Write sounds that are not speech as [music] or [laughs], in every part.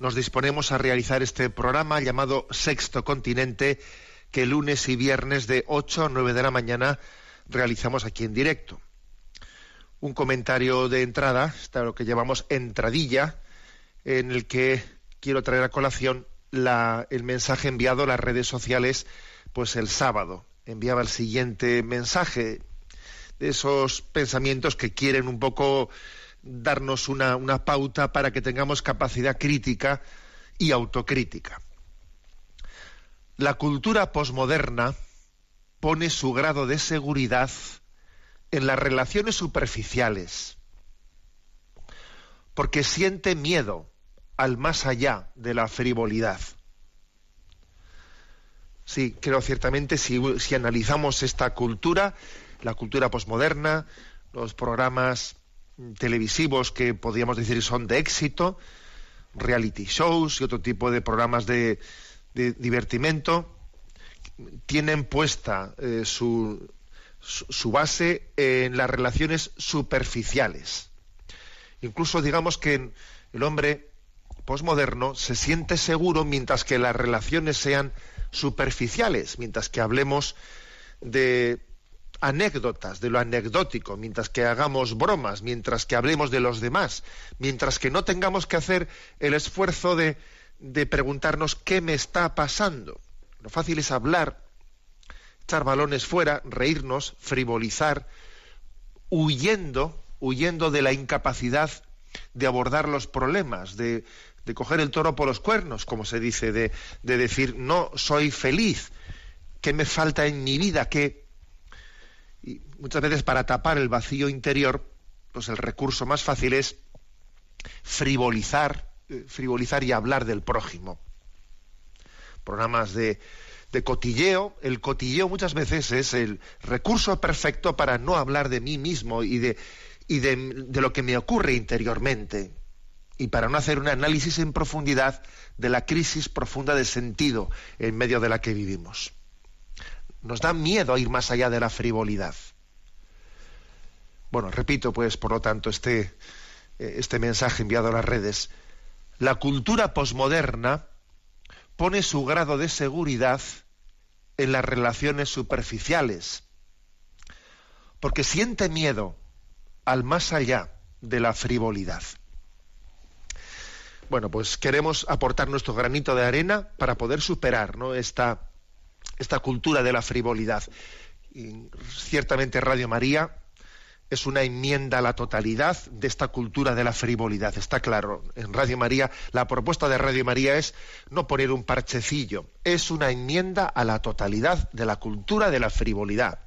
nos disponemos a realizar este programa llamado Sexto Continente, que lunes y viernes de 8 a 9 de la mañana realizamos aquí en directo. Un comentario de entrada, está lo que llamamos entradilla, en el que quiero traer a colación la- el mensaje enviado a las redes sociales pues el sábado. Enviaba el siguiente mensaje de esos pensamientos que quieren un poco darnos una, una pauta para que tengamos capacidad crítica y autocrítica. La cultura posmoderna pone su grado de seguridad en las relaciones superficiales, porque siente miedo al más allá de la frivolidad. Sí, creo ciertamente si, si analizamos esta cultura, la cultura posmoderna, los programas televisivos que podríamos decir son de éxito, reality shows y otro tipo de programas de, de divertimento, tienen puesta eh, su, su, base en las relaciones superficiales. Incluso digamos que el hombre posmoderno se siente seguro mientras que las relaciones sean superficiales, mientras que hablemos de anécdotas, de lo anecdótico, mientras que hagamos bromas, mientras que hablemos de los demás, mientras que no tengamos que hacer el esfuerzo de, de preguntarnos qué me está pasando. Lo fácil es hablar, echar balones fuera, reírnos, frivolizar, huyendo, huyendo de la incapacidad de abordar los problemas, de, coger el toro por los cuernos, como se dice, de, de decir, no soy feliz, ¿qué me falta en mi vida? ¿Qué, y muchas veces para tapar el vacío interior, pues el recurso más fácil es frivolizar, eh, frivolizar y hablar del prójimo. Programas de, de cotilleo, el cotilleo muchas veces es el recurso perfecto para no hablar de mí mismo y de, y de, de lo que me ocurre interiormente y para no hacer un análisis en profundidad de la crisis profunda de sentido en medio de la que vivimos. Nos da miedo ir más allá de la frivolidad. Bueno, repito, pues, por lo tanto, este, eh, este mensaje enviado a las redes. La cultura posmoderna pone su grado de seguridad en las relaciones superficiales, porque siente miedo al más allá de la frivolidad. Bueno, pues queremos aportar nuestro granito de arena para poder superar ¿no? esta, esta cultura de la frivolidad. Y ciertamente Radio María es una enmienda a la totalidad de esta cultura de la frivolidad. Está claro, en Radio María, la propuesta de Radio María es no poner un parchecillo, es una enmienda a la totalidad de la cultura de la frivolidad.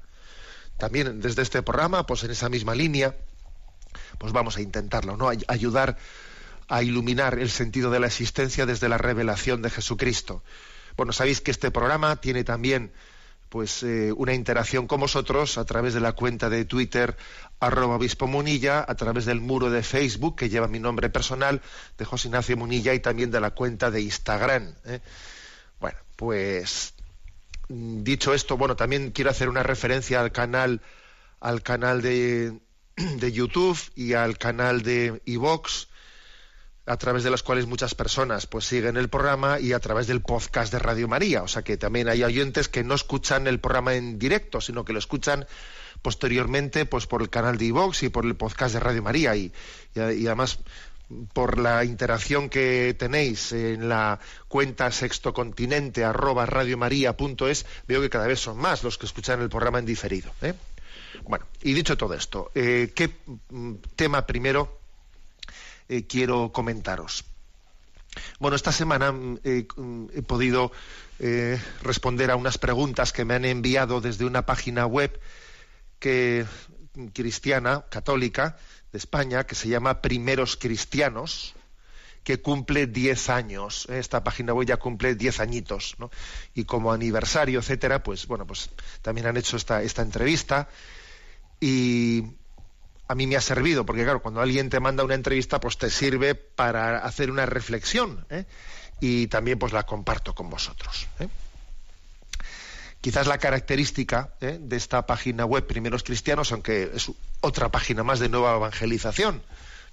También desde este programa, pues en esa misma línea, pues vamos a intentarlo, ¿no? Ay- ayudar a iluminar el sentido de la existencia desde la revelación de Jesucristo. Bueno, sabéis que este programa tiene también pues eh, una interacción con vosotros a través de la cuenta de Twitter arroba obispo Munilla, a través del muro de Facebook que lleva mi nombre personal de José Ignacio Munilla y también de la cuenta de Instagram. ¿eh? Bueno, pues dicho esto, bueno, también quiero hacer una referencia al canal al canal de, de YouTube y al canal de iVox a través de los cuales muchas personas pues siguen el programa y a través del podcast de Radio María. O sea que también hay oyentes que no escuchan el programa en directo, sino que lo escuchan posteriormente pues por el canal de iVox y por el podcast de Radio María. Y además por la interacción que tenéis en la cuenta sextocontinente arroba radiomaria.es, veo que cada vez son más los que escuchan el programa en diferido. ¿eh? Bueno, y dicho todo esto, eh, ¿qué mm, tema primero eh, quiero comentaros? Bueno, esta semana mm, mm, he podido responder a unas preguntas que me han enviado desde una página web que cristiana, católica, de España, que se llama Primeros Cristianos, que cumple 10 años. ¿eh? Esta página web ya cumple 10 añitos, ¿no? Y como aniversario, etcétera, pues bueno, pues también han hecho esta, esta entrevista y a mí me ha servido, porque claro, cuando alguien te manda una entrevista, pues te sirve para hacer una reflexión ¿eh? y también pues la comparto con vosotros. ¿eh? Quizás la característica ¿eh? de esta página web Primeros Cristianos, aunque es otra página más de nueva evangelización,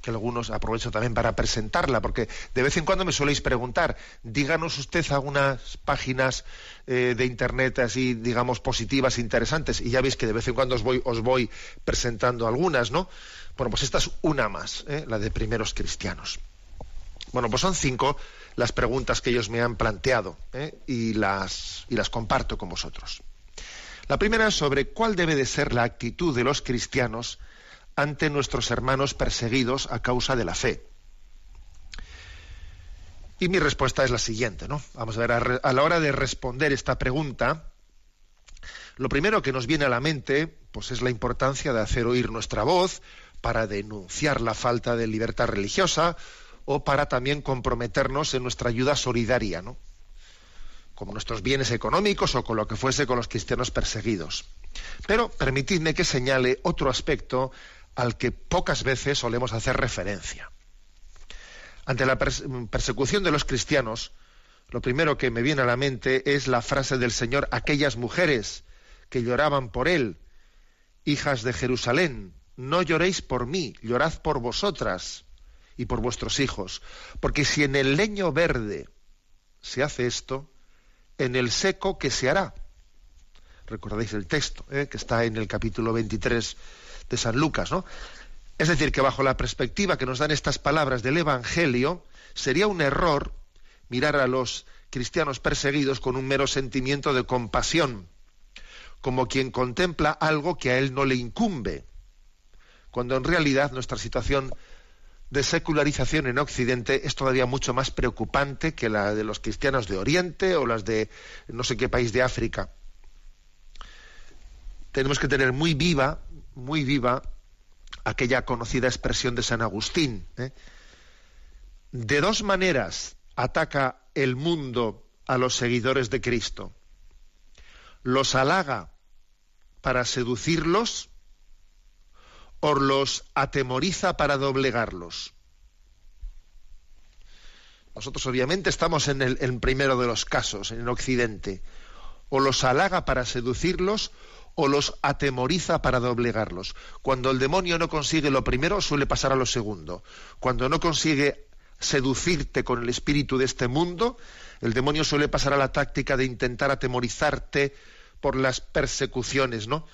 que algunos aprovecho también para presentarla, porque de vez en cuando me soléis preguntar, díganos usted algunas páginas eh, de internet así, digamos, positivas, interesantes, y ya veis que de vez en cuando os voy, os voy presentando algunas, ¿no? Bueno, pues esta es una más, ¿eh? la de primeros cristianos. Bueno, pues son cinco las preguntas que ellos me han planteado ¿eh? y, las, y las comparto con vosotros. La primera es sobre cuál debe de ser la actitud de los cristianos ante nuestros hermanos perseguidos a causa de la fe. Y mi respuesta es la siguiente, ¿no? Vamos a ver, a, la hora de responder esta pregunta, lo primero que nos viene a la mente, pues es la importancia de hacer oír nuestra voz para denunciar la falta de libertad religiosa o para también comprometernos en nuestra ayuda solidaria, ¿no? como nuestros bienes económicos o con lo que fuese con los cristianos perseguidos. Pero permitidme que señale otro aspecto al que pocas veces solemos hacer referencia. Ante la persecución de los cristianos, lo primero que me viene a la mente es la frase del Señor, aquellas mujeres que lloraban por Él, hijas de Jerusalén, no lloréis por mí, llorad por vosotras y por vuestros hijos. Porque si en el leño verde se hace esto, en el seco, ¿qué se hará? Recordáis el texto, eh, que está en el capítulo 23 de San Lucas, ¿no? Es decir, que bajo la perspectiva que nos dan estas palabras del Evangelio, sería un error mirar a los cristianos perseguidos con un mero sentimiento de compasión, como quien contempla algo que a él no le incumbe, cuando en realidad nuestra situación de secularización en Occidente es todavía mucho más preocupante que la de los cristianos de Oriente o las de no sé qué país de África. Tenemos que tener muy viva, muy viva aquella conocida expresión de San Agustín. ¿eh? De dos maneras ataca el mundo a los seguidores de Cristo. Los halaga para seducirlos o los atemoriza para doblegarlos. Nosotros obviamente estamos en el primero de los casos, en el Occidente. O los halaga para seducirlos o los atemoriza para doblegarlos. Cuando el demonio no consigue lo primero, suele pasar a lo segundo. Cuando no consigue seducirte con el espíritu de este mundo, el demonio suele pasar a la táctica de intentar atemorizarte por las persecuciones, ¿no?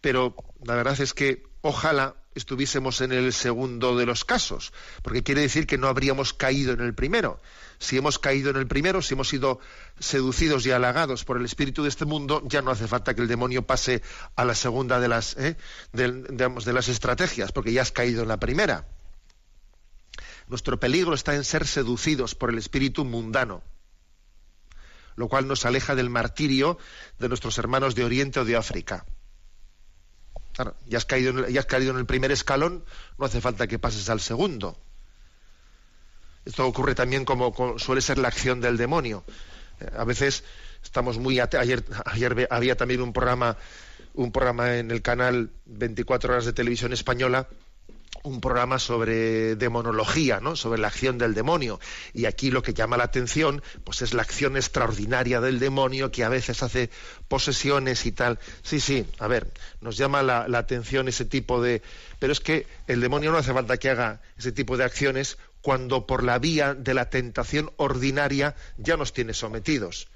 pero la verdad es que ojalá estuviésemos en el segundo de los casos, porque quiere decir que no habríamos caído en el primero. Si hemos caído en el primero, si hemos sido seducidos y halagados por el espíritu de este mundo, ya no hace falta que el demonio pase a la segunda de las, ¿eh? de las estrategias, porque ya has caído en la primera. Nuestro peligro está en ser seducidos por el espíritu mundano, lo cual nos aleja del martirio de nuestros hermanos de Oriente o de África ya has, caído, has caído en el primer escalón, no hace falta que pases al segundo. Esto ocurre también como, suele ser la acción del demonio. Eh, a veces estamos muy ayer ayer había también un programa un programa en el canal 24 horas de televisión española un programa sobre demonología, ¿no? sobre la acción del demonio. Y aquí lo que llama la atención, pues es la acción extraordinaria del demonio que a veces hace posesiones y tal. Sí, sí, a ver, nos llama la, atención ese tipo de. Pero es que el demonio no hace falta que haga ese tipo de acciones cuando por la vía de la tentación ordinaria ya nos tiene sometidos.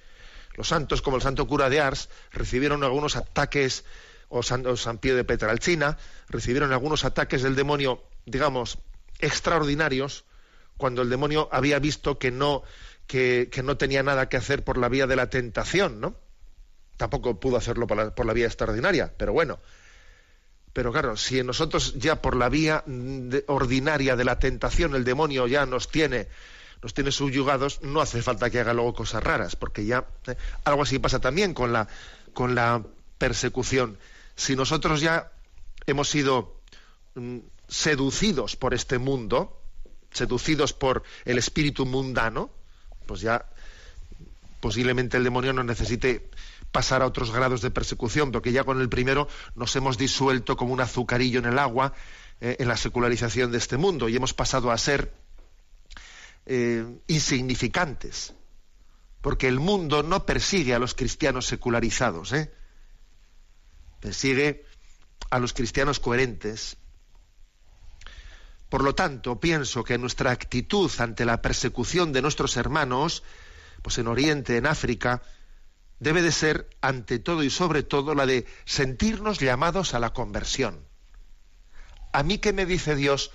Los santos, como el santo cura de Ars, recibieron algunos ataques o San, Pío de Petralcina, recibieron algunos ataques del demonio, digamos, extraordinarios cuando el demonio había visto que no, que, no tenía nada que hacer por la vía de la tentación, ¿no? Tampoco pudo hacerlo por la, por la vía extraordinaria, pero bueno. Pero claro, si nosotros ya por la vía ordinaria de la tentación el demonio ya nos tiene nos tiene subyugados, no hace falta que haga luego cosas raras, porque ya eh, algo así pasa también con la con la persecución. Si nosotros ya hemos sido mm, seducidos por este mundo, seducidos por el espíritu mundano, pues ya posiblemente el demonio no necesite pasar a otros grados de persecución, porque ya con el primero nos hemos disuelto como un azucarillo en el agua eh, en la secularización de este mundo y hemos pasado a ser eh, insignificantes, porque el mundo no persigue a los cristianos secularizados, ¿eh? Persigue a los cristianos coherentes. Por lo tanto, pienso que nuestra actitud ante la persecución de nuestros hermanos, pues en Oriente, en África, debe de ser, ante todo y sobre todo, la de sentirnos llamados a la conversión. ¿A mí qué me dice Dios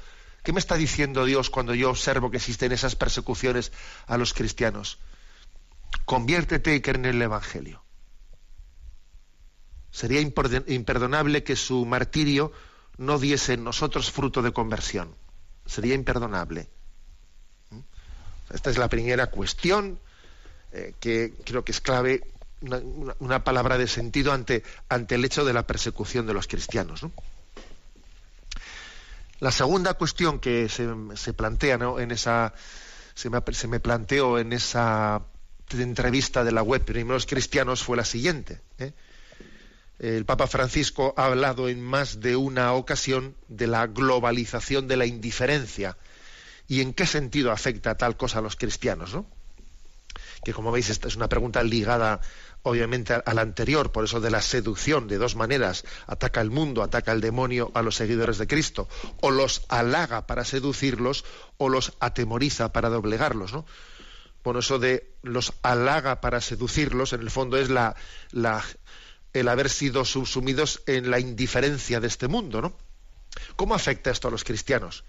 ¿Qué me está diciendo Dios cuando yo observo que existen esas persecuciones a los cristianos? Conviértete y cree en el Evangelio. Sería imperdonable que su martirio no diese en nosotros fruto de conversión. Sería imperdonable. ¿Mm? Esta es la primera cuestión eh, que creo que es clave, una, palabra de sentido ante, ante el hecho de la persecución de los cristianos. ¿no? La segunda cuestión que se, plantea en esa se me, planteó en esa entrevista de la web Primeros Cristianos fue la siguiente. ¿eh? El Papa Francisco ha hablado en más de una ocasión de la globalización de la indiferencia y en qué sentido afecta tal cosa a los cristianos, ¿no? Que como veis esta es una pregunta ligada obviamente a la anterior, por eso de la seducción, de dos maneras, ataca el mundo, ataca el demonio a los seguidores de Cristo, o los halaga para seducirlos, o los atemoriza para doblegarlos, ¿no? Bueno, eso de los halaga para seducirlos, en el fondo es la, la, el haber sido subsumidos en la indiferencia de este mundo, ¿no? ¿Cómo afecta esto a los cristianos?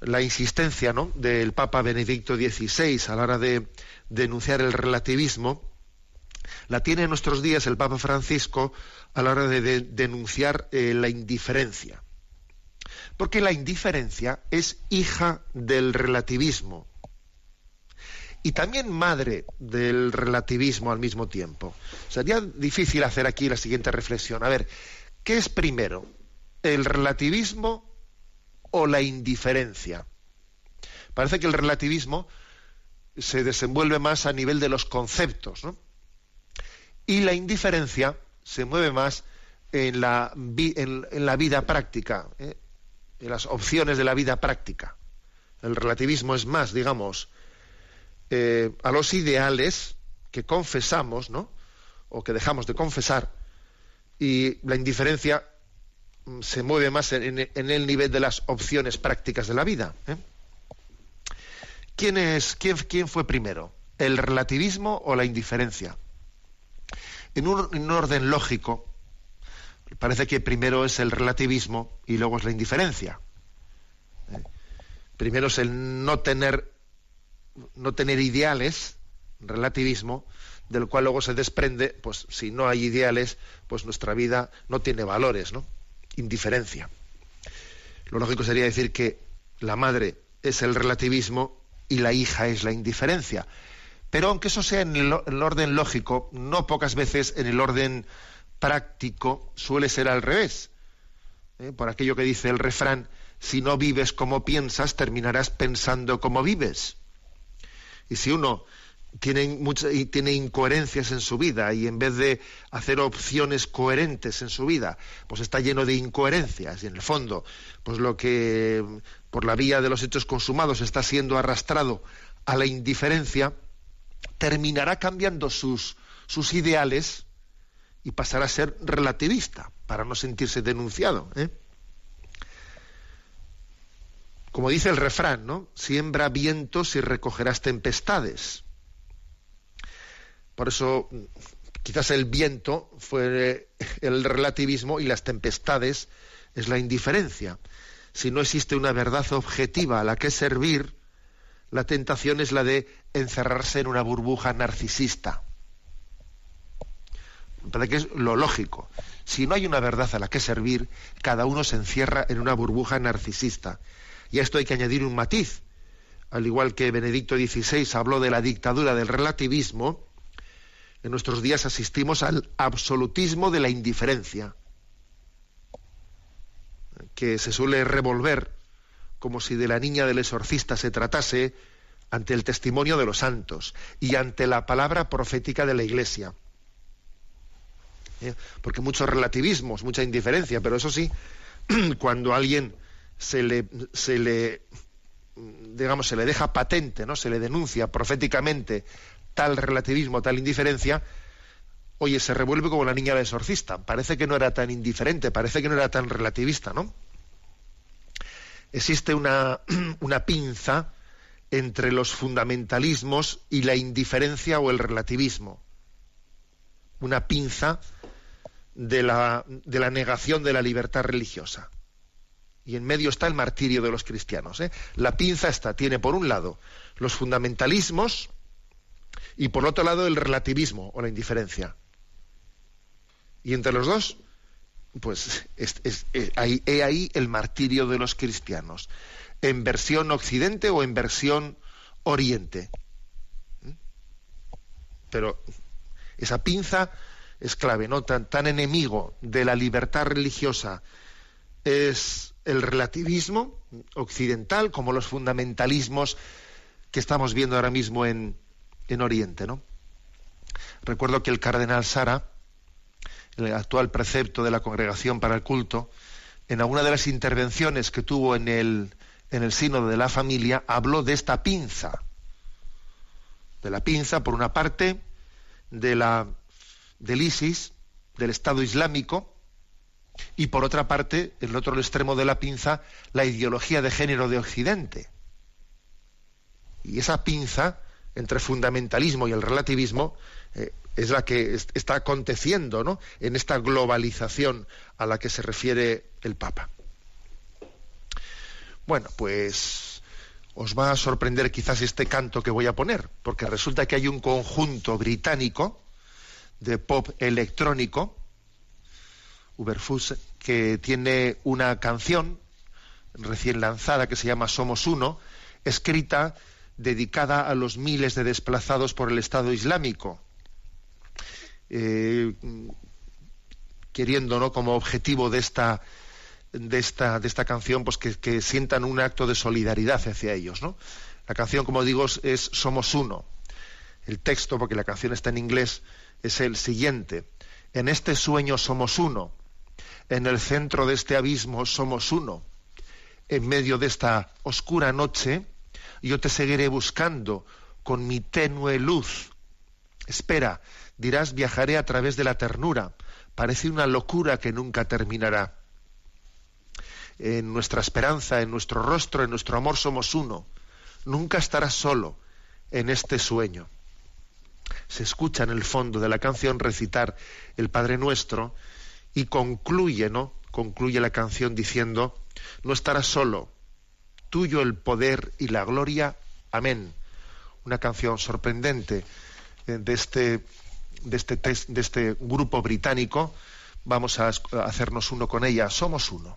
La insistencia ¿no? del Papa Benedicto XVI a la hora de denunciar el relativismo la tiene en nuestros días el Papa Francisco a la hora de, denunciar eh, la indiferencia. Porque la indiferencia es hija del relativismo y también madre del relativismo al mismo tiempo. Sería difícil hacer aquí la siguiente reflexión. A ver, ¿qué es primero? ¿El relativismo o la indiferencia? Parece que el relativismo se desenvuelve más a nivel de los conceptos, ¿no? Y la indiferencia se mueve más en la, en, la vida práctica, ¿eh? en las opciones de la vida práctica. El relativismo es más, digamos, eh, a los ideales que confesamos, ¿no? O que dejamos de confesar, y la indiferencia mm, se mueve más en, el nivel de las opciones prácticas de la vida. ¿eh? ¿Quién, es, quién, ¿Quién fue primero? ¿El relativismo o la indiferencia? En un, orden lógico, parece que primero es el relativismo y luego es la indiferencia. ¿Eh? Primero es el no tener, no tener ideales, relativismo, del cual luego se desprende, pues si no hay ideales, pues nuestra vida no tiene valores, ¿no? Indiferencia. Lo lógico sería decir que la madre es el relativismo y la hija es la indiferencia. Pero aunque eso sea en el, orden lógico, no pocas veces en el orden práctico suele ser al revés. ¿eh? Por aquello que dice el refrán, si no vives como piensas, terminarás pensando como vives. Y si uno tiene, tiene incoherencias en su vida y en vez de hacer opciones coherentes en su vida, pues está lleno de incoherencias y en el fondo, pues lo que por la vía de los hechos consumados está siendo arrastrado a la indiferencia, terminará cambiando sus, sus ideales y pasará a ser relativista para no sentirse denunciado. ¿eh? Como dice el refrán, ¿no? Siembra vientos y recogerás tempestades. Por eso, quizás el viento fue el relativismo y las tempestades es la indiferencia. si no existe una verdad objetiva a la que servir, la tentación es la de encerrarse en una burbuja narcisista. Parece que es lo lógico. Si no hay una verdad a la que servir, cada uno se encierra en una burbuja narcisista. Y a esto hay que añadir un matiz. Al igual que Benedicto XVI habló de la dictadura del relativismo, en nuestros días asistimos al absolutismo de la indiferencia, que se suele revolver como si de la niña del exorcista se tratase ante el testimonio de los santos y ante la palabra profética de la Iglesia. ¿Eh? Porque muchos relativismos, mucha indiferencia, pero eso sí, [clears throat] cuando alguien se le, se le, digamos, se le deja patente, ¿no? Se le denuncia proféticamente tal relativismo, tal indiferencia, oye, se revuelve como la niña del exorcista. Parece que no era tan indiferente, parece que no era tan relativista, ¿no? existe una, [clears throat] una pinza entre los fundamentalismos y la indiferencia o el relativismo. Una pinza de la, de la negación de la libertad religiosa. Y en medio está el martirio de los cristianos. ¿eh? La pinza está, tiene por un lado los fundamentalismos y por otro lado el relativismo o la indiferencia. Y entre los dos pues es, ahí, he ahí el martirio de los cristianos, en versión occidente o en versión oriente. ¿Mm? Pero esa pinza es clave, ¿no? Tan, tan enemigo de la libertad religiosa es el relativismo occidental como los fundamentalismos que estamos viendo ahora mismo en, en Oriente, ¿no? Recuerdo que el cardenal Sara, el actual precepto de la Congregación para el Culto, en alguna de las intervenciones que tuvo en el, en el Sínodo de la Familia, habló de esta pinza. De la pinza, por una parte, de la, del ISIS, del Estado Islámico, y por otra parte, en el otro extremo de la pinza, la ideología de género de Occidente. Y esa pinza, entre fundamentalismo y el relativismo, eh, es la que está aconteciendo ¿no? en esta globalización a la que se refiere el Papa. Bueno, pues os va a sorprender quizás este canto que voy a poner, porque resulta que hay un conjunto británico de pop electrónico, Uberfus, que tiene una canción recién lanzada que se llama Somos Uno, escrita dedicada a los miles de desplazados por el Estado Islámico. Eh, queriendo ¿no? como objetivo de esta de esta de esta canción pues que, sientan un acto de solidaridad hacia ellos la canción como digo es somos uno. El texto porque la canción está en inglés es el siguiente. En este sueño somos uno en el centro de este abismo somos uno en medio de esta oscura noche yo te seguiré buscando con mi tenue luz espera dirás viajaré a través de la ternura. Parece una locura que nunca terminará. En nuestra esperanza, en nuestro rostro, en nuestro amor somos uno. Nunca estarás solo en este sueño. Se escucha en el fondo de la canción recitar el Padre Nuestro y concluye, ¿no? Concluye la canción diciendo, no estarás solo, tuyo el poder y la gloria. Amén. Una canción sorprendente eh, de este de este, de este grupo británico, vamos a hacernos uno con ella. Somos uno.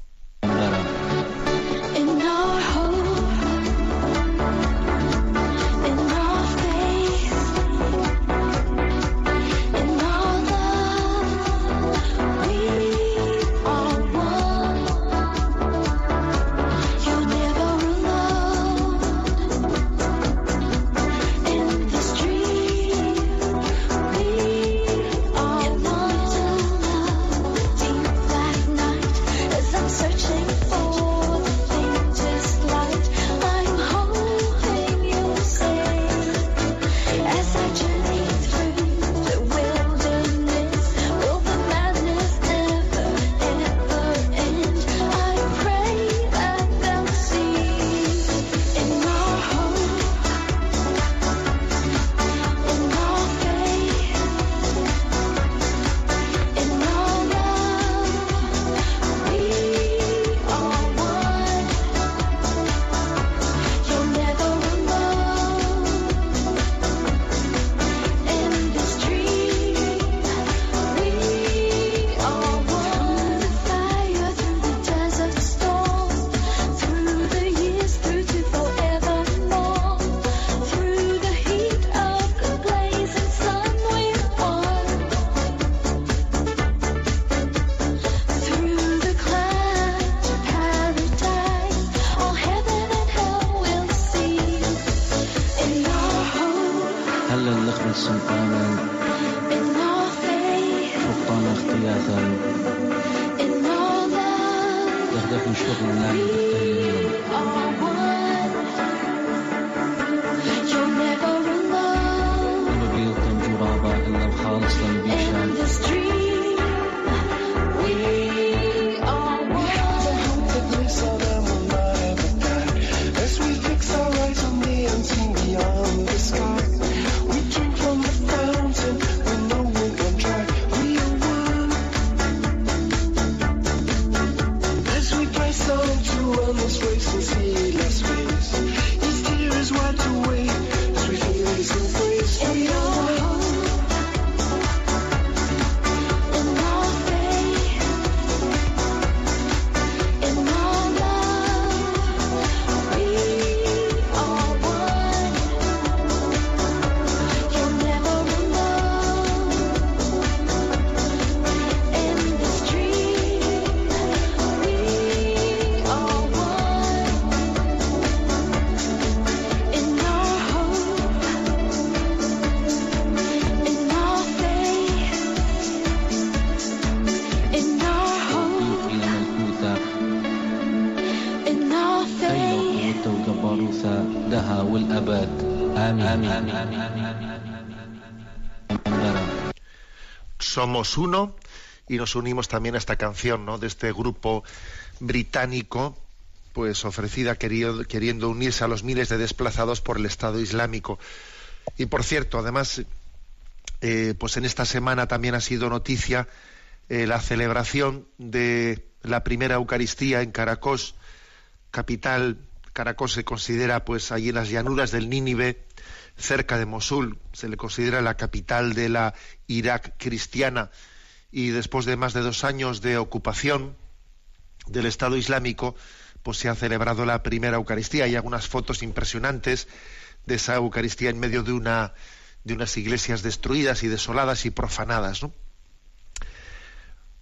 Somos uno y nos unimos también a esta canción, ¿no? De este grupo británico, pues ofrecida queriendo, unirse a los miles de desplazados por el Estado Islámico. Y por cierto, además, eh, pues en esta semana también ha sido noticia eh, la celebración de la primera Eucaristía en Caracos, capital. Caracos se considera, pues, allí en las llanuras del Nínive, cerca de Mosul, se le considera la capital de la Irak cristiana. Y después de más de dos años de ocupación del Estado Islámico, pues se ha celebrado la primera Eucaristía. Hay algunas fotos impresionantes de esa Eucaristía en medio de una de unas iglesias destruidas y desoladas y profanadas, ¿no?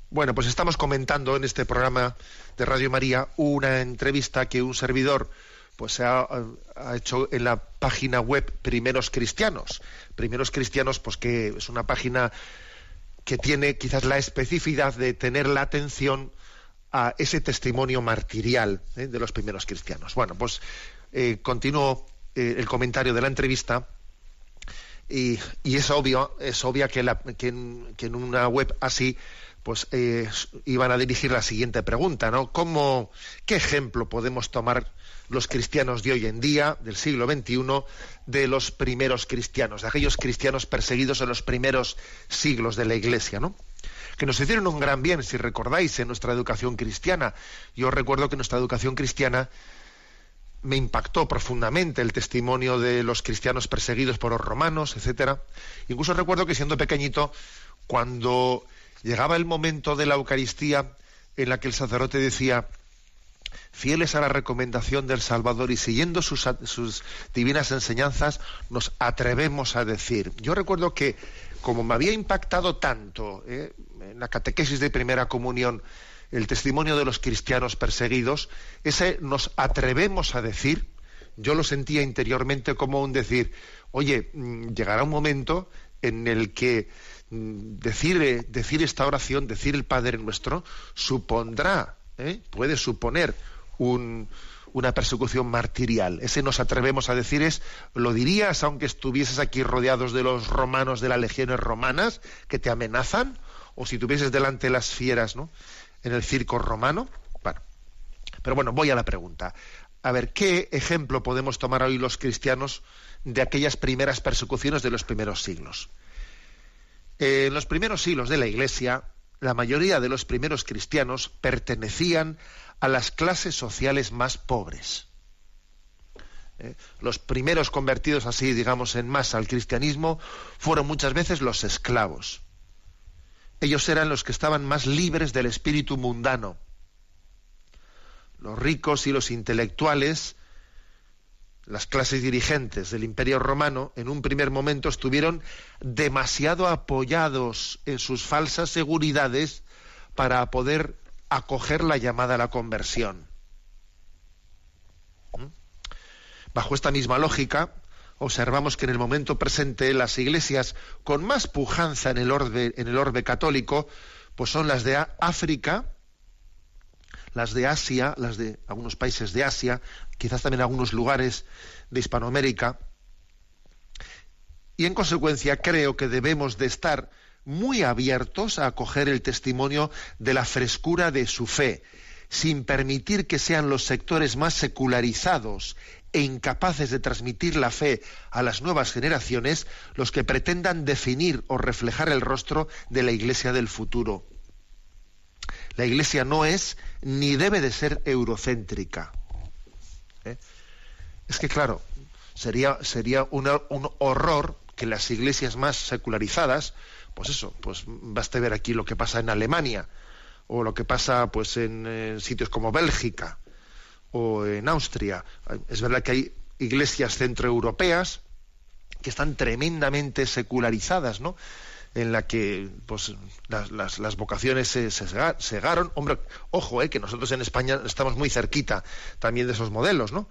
Bueno, pues estamos comentando en este programa de Radio María una entrevista que un servidor pues ha, ha hecho en la página web Primeros Cristianos. Primeros Cristianos, pues que es una página que tiene quizás la especificidad de tener la atención a ese testimonio martirial ¿eh? de los primeros cristianos. Bueno, pues eh, continúo eh, el comentario de la entrevista y, y es obvio, es obvia que, la- que en, que en una web así pues eh, iban a dirigir la siguiente pregunta, ¿no? ¿Cómo, ¿Qué ejemplo podemos tomar los cristianos de hoy en día, del siglo XXI, de los primeros cristianos, de aquellos cristianos perseguidos en los primeros siglos de la Iglesia, ¿no? que nos hicieron un gran bien, si recordáis, en nuestra educación cristiana. Yo recuerdo que nuestra educación cristiana me impactó profundamente el testimonio de los cristianos perseguidos por los romanos, etcétera. Incluso recuerdo que siendo pequeñito, cuando llegaba el momento de la Eucaristía en la que el sacerdote decía fieles a la recomendación del Salvador y siguiendo sus, sus divinas enseñanzas, nos atrevemos a decir. Yo recuerdo que, como me había impactado tanto eh, en la catequesis de primera comunión, el testimonio de los cristianos perseguidos, ese nos atrevemos a decir, yo lo sentía interiormente como un decir, oye, mm, llegará un momento en el que decir, eh, decir esta oración, decir el Padre Nuestro, supondrá, ¿eh? puede suponer un- una persecución martirial. Ese nos atrevemos a decir es, lo dirías aunque estuvieses aquí rodeados de los romanos, de las legiones romanas, que te amenazan, o si tuvieses delante las fieras, ¿no? En el circo romano. Bueno, pero bueno, voy a la pregunta. A ver, ¿qué ejemplo podemos tomar hoy los cristianos de aquellas primeras persecuciones de los primeros siglos? Eh, en los primeros siglos de la Iglesia, la mayoría de los primeros cristianos pertenecían a las clases sociales más pobres. Eh, los primeros convertidos así, digamos, en masa al cristianismo fueron muchas veces los esclavos. Ellos eran los que estaban más libres del espíritu mundano. Los ricos y los intelectuales, las clases dirigentes del Imperio Romano, en un primer momento estuvieron demasiado apoyados en sus falsas seguridades para poder acoger la llamada a la conversión. ¿Mm? Bajo esta misma lógica, observamos que en el momento presente las iglesias con más pujanza en el orbe, en el orbe católico, pues son las de África, las de Asia, las de algunos países de Asia, quizás también algunos lugares de Hispanoamérica. Y en consecuencia creo que debemos de estar muy abiertos a acoger el testimonio de la frescura de su fe, sin permitir que sean los sectores más secularizados e incapaces de transmitir la fe a las nuevas generaciones los que pretendan definir o reflejar el rostro de la Iglesia del futuro. La Iglesia no es ni debe de ser eurocéntrica. ¿Eh? Es que, claro, sería, sería un horror que las iglesias más secularizadas, pues eso, pues basta ver aquí lo que pasa en Alemania, o lo que pasa pues en, eh, sitios como Bélgica o en Austria. Es verdad que hay iglesias centroeuropeas que están tremendamente secularizadas, ¿no? En la que pues las, las- las vocaciones se, se sega- segaron. Hombre, ojo, eh, que nosotros en España estamos muy cerquita también de esos modelos, ¿no?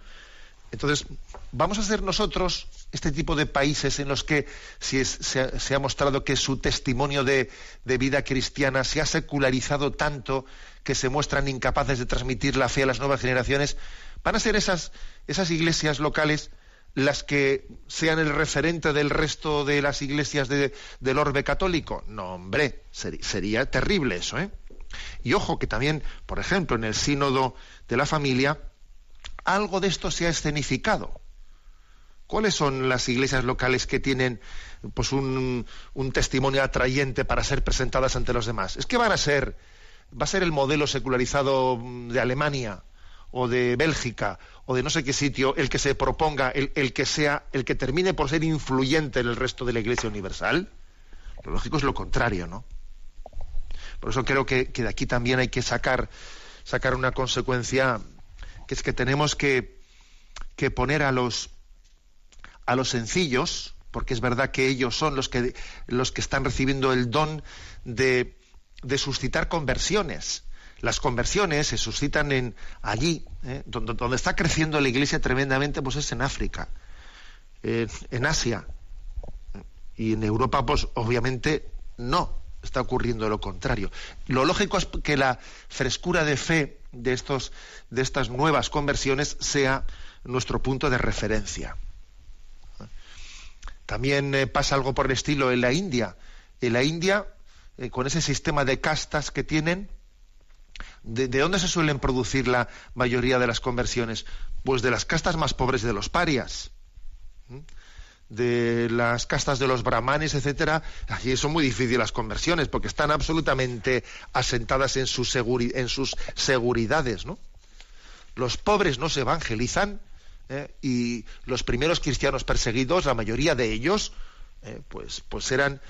Entonces, vamos a ser nosotros este tipo de países en los que si es- se, ha- se ha mostrado que su testimonio de, de vida cristiana se ha secularizado tanto que se muestran incapaces de transmitir la fe a las nuevas generaciones, van a ser esas, esas iglesias locales las que sean el referente del resto de las iglesias de- del orbe católico. No, hombre, sería terrible eso, ¿eh? Y ojo que también, por ejemplo, en el sínodo de la familia, algo de esto se ha escenificado. ¿Cuáles son las iglesias locales que tienen pues un, un testimonio atrayente para ser presentadas ante los demás? Es que van a ser, va a ser el modelo secularizado de Alemania o de Bélgica o de no sé qué sitio el que se proponga, el, que sea, el que termine por ser influyente en el resto de la Iglesia Universal. Lo lógico es lo contrario, ¿no? Por eso creo que, que de aquí también hay que sacar, sacar una consecuencia, que es que tenemos que, que poner a los, a los sencillos, porque es verdad que ellos son los que, los que están recibiendo el don de, de suscitar conversiones. Las conversiones se suscitan en allí, ¿eh? donde, donde está creciendo la iglesia tremendamente, pues es en África, eh, en Asia. Y en Europa, pues obviamente no está ocurriendo lo contrario. Lo lógico es que la frescura de fe de, estos, de estas nuevas conversiones sea nuestro punto de referencia. También eh, pasa algo por el estilo en la India. En la India, eh, con ese sistema de castas que tienen, ¿de, de dónde se suelen producir la mayoría de las conversiones? Pues de las castas más pobres de los parias. De las castas de los brahmanes, etcétera, allí son muy difíciles las conversiones porque están absolutamente asentadas en sus, seguri- en sus seguridades, ¿no? Los pobres no se evangelizan ¿eh? y los primeros cristianos perseguidos, la mayoría de ellos, eh, pues, pues eran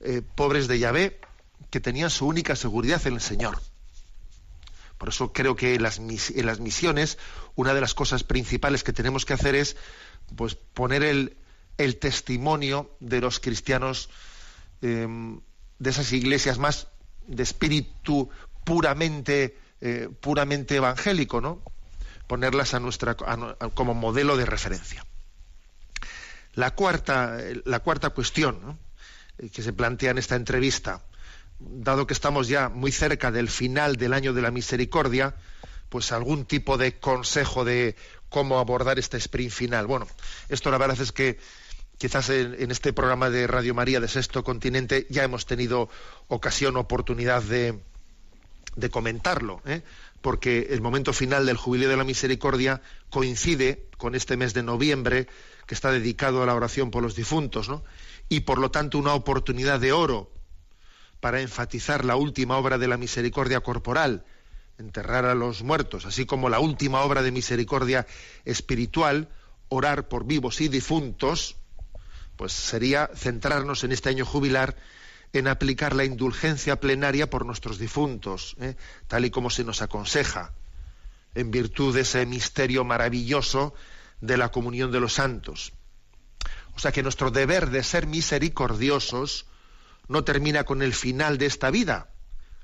eh, pobres de Yahvé que tenían su única seguridad en el Señor. Por eso creo que en las, en las misiones una de las cosas principales que tenemos que hacer es pues poner el, el testimonio de los cristianos eh, de esas iglesias más de espíritu puramente eh, puramente evangélico, ¿no? Ponerlas a nuestra como modelo de referencia. La cuarta la cuarta cuestión. Eh, que se plantea en esta entrevista, dado que estamos ya muy cerca del final del año de la misericordia, pues algún tipo de consejo de cómo abordar este sprint final. Bueno, esto la verdad es que quizás en, este programa de Radio María de Sexto Continente ya hemos tenido ocasión, oportunidad de, de comentarlo, ¿eh? porque el momento final del Jubileo de la Misericordia coincide con este mes de noviembre que está dedicado a la oración por los difuntos, ¿no? y por lo tanto una oportunidad de oro para enfatizar la última obra de la misericordia corporal, enterrar a los muertos, así como la última obra de misericordia espiritual, orar por vivos y difuntos, pues sería centrarnos en este año jubilar en aplicar la indulgencia plenaria por nuestros difuntos, ¿eh? tal y como se nos aconseja, en virtud de ese misterio maravilloso de la comunión de los santos. O sea que nuestro deber de ser misericordiosos no termina con el final de esta vida,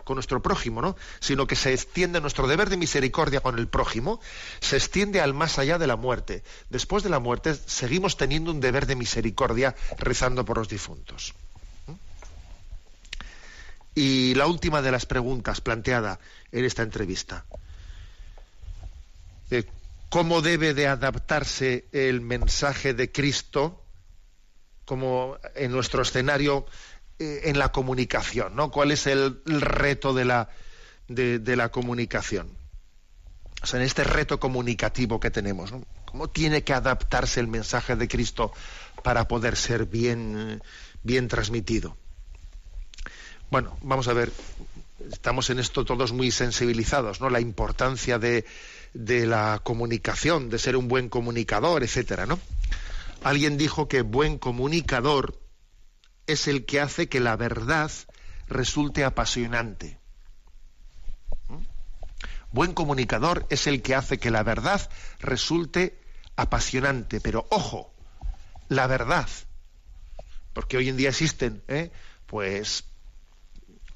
con nuestro prójimo, ¿no? Sino que se extiende nuestro deber de misericordia con el prójimo, se extiende al más allá de la muerte. Después de la muerte seguimos teniendo un deber de misericordia rezando por los difuntos. Y la última de las preguntas planteada en esta entrevista. eh, cómo debe de adaptarse el mensaje de Cristo como en nuestro escenario eh, en la comunicación, ¿no? ¿Cuál es el, reto de la, de la comunicación? O sea, en este reto comunicativo que tenemos, ¿no? ¿Cómo tiene que adaptarse el mensaje de Cristo para poder ser bien, bien transmitido? Bueno, vamos a ver, estamos en esto todos muy sensibilizados, ¿no? La importancia de, de la comunicación, de ser un buen comunicador, etcétera, ¿no? Alguien dijo que buen comunicador es el que hace que la verdad resulte apasionante. ¿Mm? Buen comunicador es el que hace que la verdad resulte apasionante. Pero ojo, la verdad. Porque hoy en día existen, ¿eh? pues,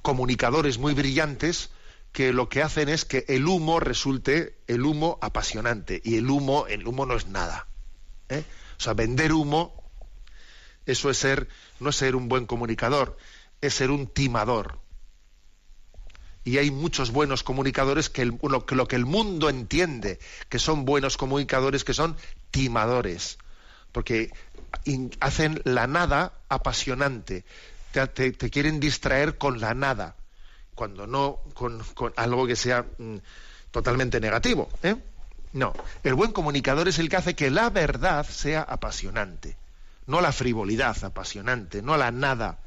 comunicadores muy brillantes que lo que hacen es que el humo resulte el humo apasionante. Y el humo, el humo no es nada. ¿eh? O sea, vender humo, eso es ser, no es ser un buen comunicador, es ser un timador. Y hay muchos buenos comunicadores que, lo, que el mundo entiende que son buenos comunicadores, que son timadores. Porque hacen la nada apasionante. Te, quieren distraer con la nada, cuando no con, con algo que sea mm, totalmente negativo. ¿eh? No, el buen comunicador es el que hace que la verdad sea apasionante, no la frivolidad apasionante, no la nada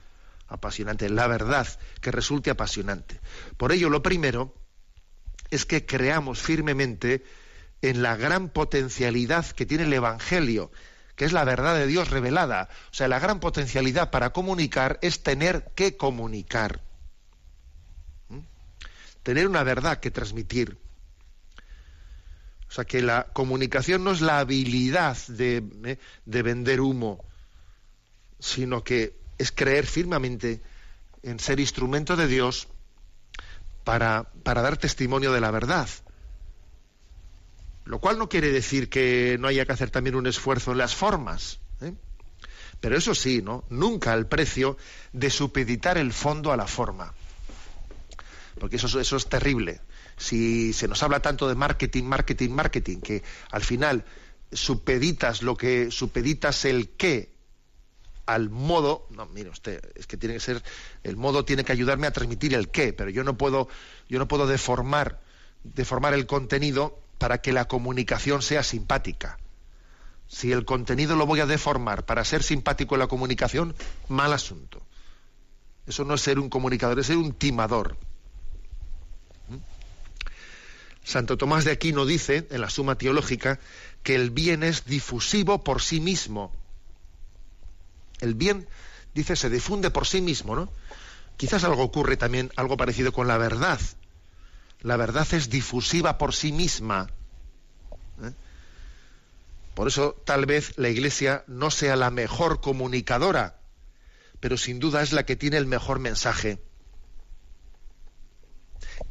apasionante, la verdad que resulte apasionante. Por ello, lo primero es que creamos firmemente en la gran potencialidad que tiene el Evangelio, que es la verdad de Dios revelada. O sea, la gran potencialidad para comunicar es tener que comunicar. ¿Mm? Tener una verdad que transmitir. O sea, que la comunicación no es la habilidad de, eh, de vender humo, sino que es creer firmemente en ser instrumento de Dios para, para dar testimonio de la verdad. Lo cual no quiere decir que no haya que hacer también un esfuerzo en las formas. ¿eh? Pero eso sí, ¿no? Nunca al precio de supeditar el fondo a la forma. Porque eso, eso es terrible. Si se nos habla tanto de marketing, marketing, marketing, que al final supeditas lo que supeditas el qué al modo, no, mire usted, es que tiene que ser, el modo tiene que ayudarme a transmitir el qué, pero yo no puedo, yo no puedo deformar, deformar el contenido para que la comunicación sea simpática. Si el contenido lo voy a deformar para ser simpático en la comunicación, mal asunto. Eso no es ser un comunicador, es ser un timador. ¿Mm? Santo Tomás de Aquino dice, en la Suma Teológica, que el bien es difusivo por sí mismo. El bien, dice, se difunde por sí mismo, ¿no? Quizás algo ocurre también, algo parecido con la verdad. La verdad es difusiva por sí misma. ¿eh? Por eso tal vez la Iglesia no sea la mejor comunicadora, pero sin duda es la que tiene el mejor mensaje.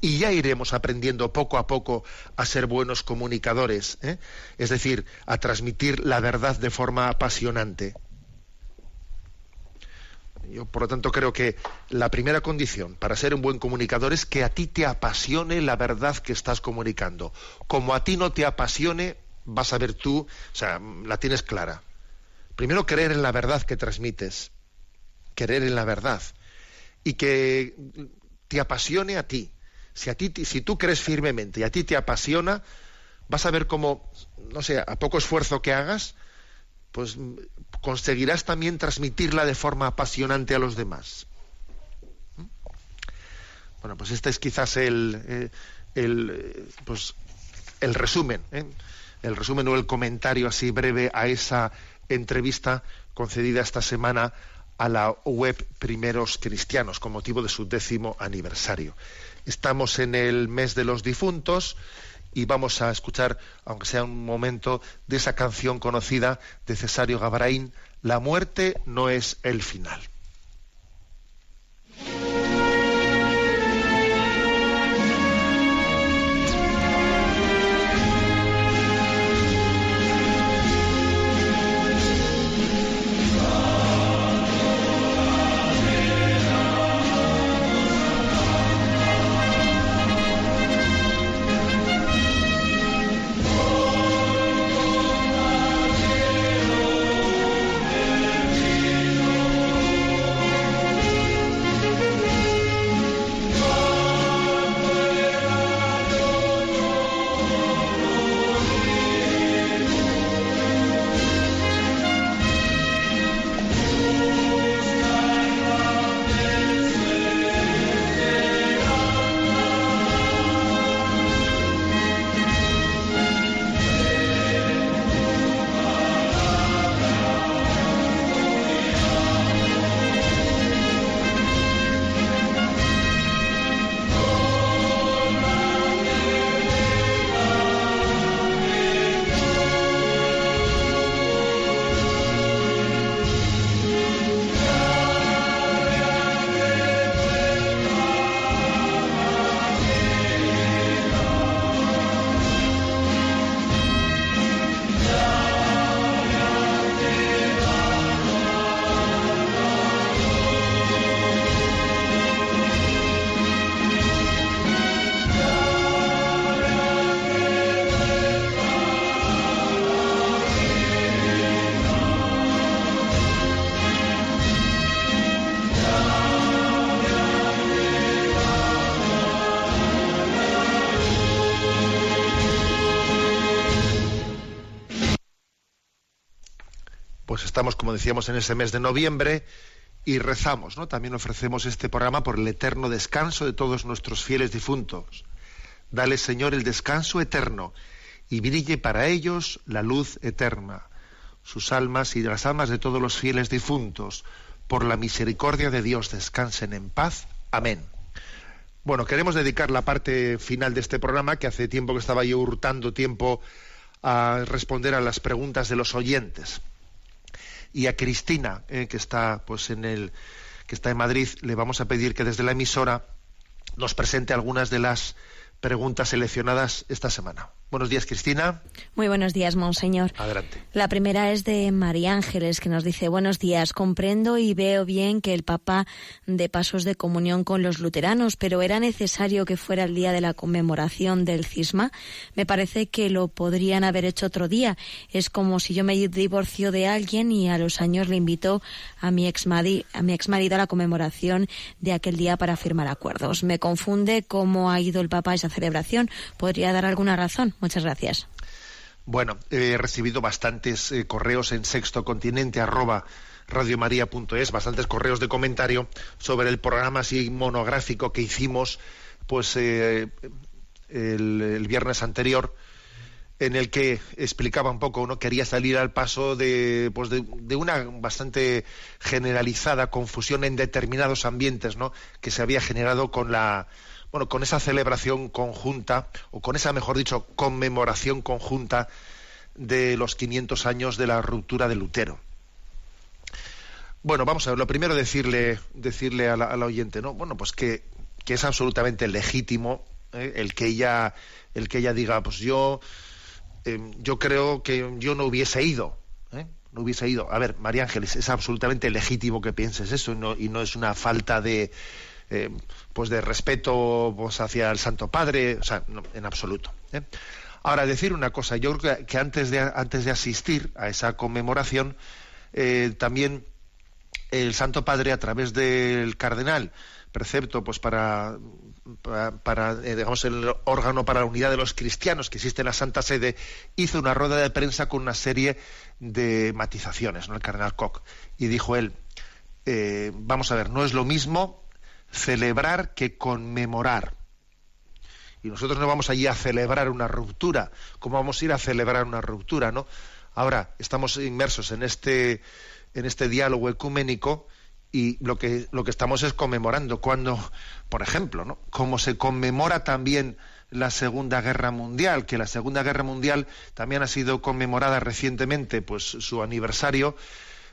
Y ya iremos aprendiendo poco a poco a ser buenos comunicadores, ¿eh? es decir, a transmitir la verdad de forma apasionante. Yo, por lo tanto, creo que la primera condición para ser un buen comunicador es que a ti te apasione la verdad que estás comunicando. Como a ti no te apasione, vas a ver tú, o sea, la tienes clara. Primero, creer en la verdad que transmites. Creer en la verdad. Y que te apasione a ti. Si, a ti, si tú crees firmemente y a ti te apasiona, vas a ver cómo, no sé, a poco esfuerzo que hagas, pues conseguirás también transmitirla de forma apasionante a los demás. ¿Mm? Bueno, pues este es quizás el, eh, el, eh, pues, el resumen, ¿eh? el resumen o el comentario así breve a esa entrevista concedida esta semana a la web Primeros Cristianos con motivo de su décimo aniversario. Estamos en el mes de los difuntos y vamos a escuchar, aunque sea un momento, de esa canción conocida de Cesario Gabraín, La muerte no es el final. Estamos, como decíamos, en ese mes de noviembre y rezamos, ¿no? También ofrecemos este programa por el eterno descanso de todos nuestros fieles difuntos. Dale, Señor, el descanso eterno y brille para ellos la luz eterna. Sus almas y las almas de todos los fieles difuntos, por la misericordia de Dios, descansen en paz. Amén. Bueno, queremos dedicar la parte final de este programa, que hace tiempo que estaba yo hurtando tiempo a responder a las preguntas de los oyentes. Y a Cristina, eh, que está pues en el que está en Madrid, le vamos a pedir que desde la emisora nos presente algunas de las preguntas seleccionadas esta semana. Buenos días, Cristina. Muy buenos días, monseñor. Adelante. La primera es de María Ángeles, que nos dice, buenos días, comprendo y veo bien que el Papa de pasos de comunión con los luteranos, pero ¿era necesario que fuera el día de la conmemoración del cisma? Me parece que lo podrían haber hecho otro día. Es como si yo me divorcio de alguien y a los años le invito a mi ex a mi exmarido a la conmemoración de aquel día para firmar acuerdos. Me confunde cómo ha ido el Papa a esa celebración. ¿Podría dar alguna razón? Muchas gracias. Bueno, he recibido bastantes eh, correos en radiomaria.es, bastantes correos de comentario sobre el programa así monográfico que hicimos pues eh, el, el viernes anterior en el que explicaba un poco, ¿no? Quería salir al paso de, pues de, una bastante generalizada confusión en determinados ambientes, ¿no? Que se había generado con la, bueno, con esa celebración conjunta, o con esa, mejor dicho, conmemoración conjunta de los 500 años de la ruptura de Lutero. Bueno, vamos a ver, lo primero decirle, decirle a la, a la oyente, ¿no? Bueno, pues que, que es absolutamente legítimo ¿eh? el que ella, el que ella diga, pues yo, eh, yo creo que yo no hubiese ido, ¿eh? no hubiese ido. A ver, María Ángeles, es absolutamente legítimo que pienses eso y no, y no es una falta de, eh, pues de respeto pues, hacia el Santo Padre, o sea, no, en absoluto. ¿eh? Ahora, decir una cosa, yo creo que, antes, de, antes de asistir a esa conmemoración, eh, también el Santo Padre, a través del cardenal, precepto pues para, para, digamos el órgano para la unidad de los cristianos que existe en la Santa Sede hizo una rueda de prensa con una serie de matizaciones no el cardenal Koch y dijo él vamos a ver no es lo mismo celebrar que conmemorar. Y nosotros no vamos allí a celebrar una ruptura como vamos a ir a celebrar una ruptura no ahora estamos inmersos en este en este diálogo ecuménico y lo que lo que estamos es conmemorando. Cuando por ejemplo no como se conmemora también la Segunda Guerra Mundial que la Segunda Guerra Mundial también ha sido conmemorada recientemente pues su aniversario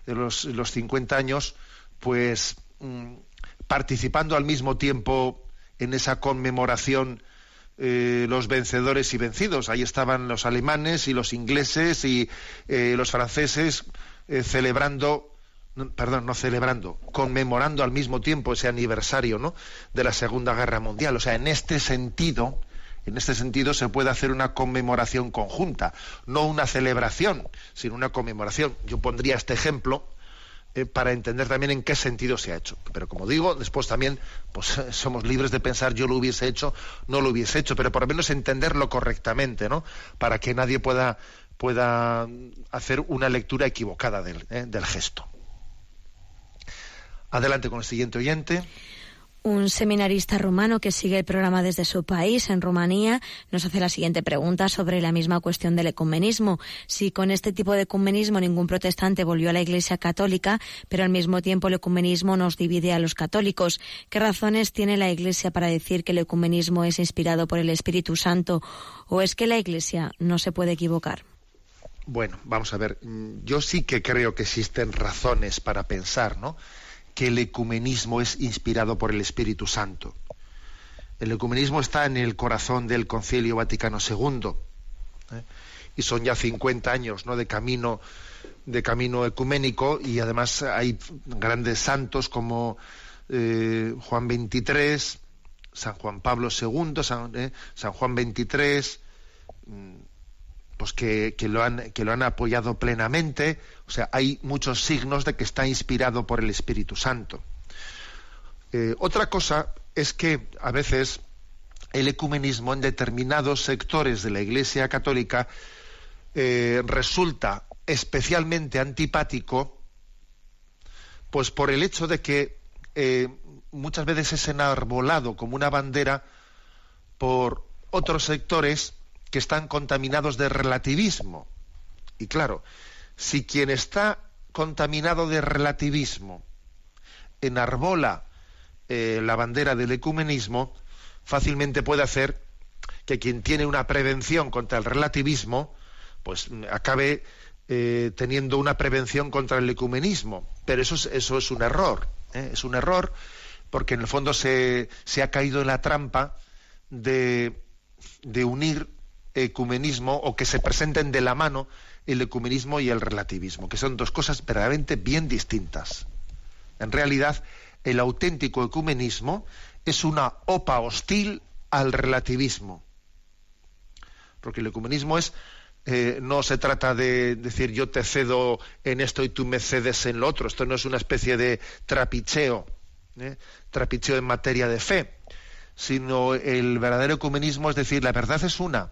de los, los 50 años pues mmm, participando al mismo tiempo en esa conmemoración eh, los vencedores y vencidos ahí estaban los alemanes y los ingleses y eh, los franceses eh, celebrando perdón, no celebrando, conmemorando al mismo tiempo ese aniversario ¿no? de la Segunda Guerra Mundial. O sea, en este sentido, en este sentido se puede hacer una conmemoración conjunta, no una celebración, sino una conmemoración. Yo pondría este ejemplo eh, para entender también en qué sentido se ha hecho. Pero como digo, después también pues, [laughs] somos libres de pensar yo lo hubiese hecho, no lo hubiese hecho, pero por lo menos entenderlo correctamente, ¿no? Para que nadie pueda pueda hacer una lectura equivocada del, eh, del gesto. Adelante con el siguiente oyente. Un seminarista rumano que sigue el programa desde su país, en Rumanía, nos hace la siguiente pregunta sobre la misma cuestión del ecumenismo. Si con este tipo de ecumenismo ningún protestante volvió a la Iglesia católica, pero al mismo tiempo el ecumenismo nos divide a los católicos, ¿qué razones tiene la Iglesia para decir que el ecumenismo es inspirado por el Espíritu Santo o es que la Iglesia no se puede equivocar? Bueno, vamos a ver, yo sí que creo que existen razones para pensar, ¿no? Que el ecumenismo es inspirado por el Espíritu Santo. El ecumenismo está en el corazón del Concilio Vaticano II ¿eh? y son ya 50 años ¿no? de camino de camino ecuménico y además hay grandes santos como eh, Juan XXIII, San Juan Pablo II, San, eh, San Juan XXIII, pues que, que, lo han, que lo han apoyado plenamente. O sea, hay muchos signos de que está inspirado por el Espíritu Santo. Eh, otra cosa es que a veces el ecumenismo en determinados sectores de la Iglesia Católica eh, resulta especialmente antipático, pues por el hecho de que eh, muchas veces es enarbolado como una bandera por otros sectores que están contaminados de relativismo. Y claro, si quien está contaminado de relativismo enarbola eh, la bandera del ecumenismo, fácilmente puede hacer que quien tiene una prevención contra el relativismo, pues mm, acabe eh, teniendo una prevención contra el ecumenismo. Pero eso es, eso es un error. ¿eh? Es un error porque en el fondo se, se ha caído en la trampa de, de unir ecumenismo o que se presenten de la mano el ecumenismo y el relativismo, que son dos cosas verdaderamente bien distintas. En realidad, el auténtico ecumenismo es una opa hostil al relativismo. Porque el ecumenismo es eh, no se trata de decir yo te cedo en esto y tú me cedes en lo otro. Esto no es una especie de trapicheo, ¿eh? trapicheo en materia de fe, sino el verdadero ecumenismo es decir, la verdad es una.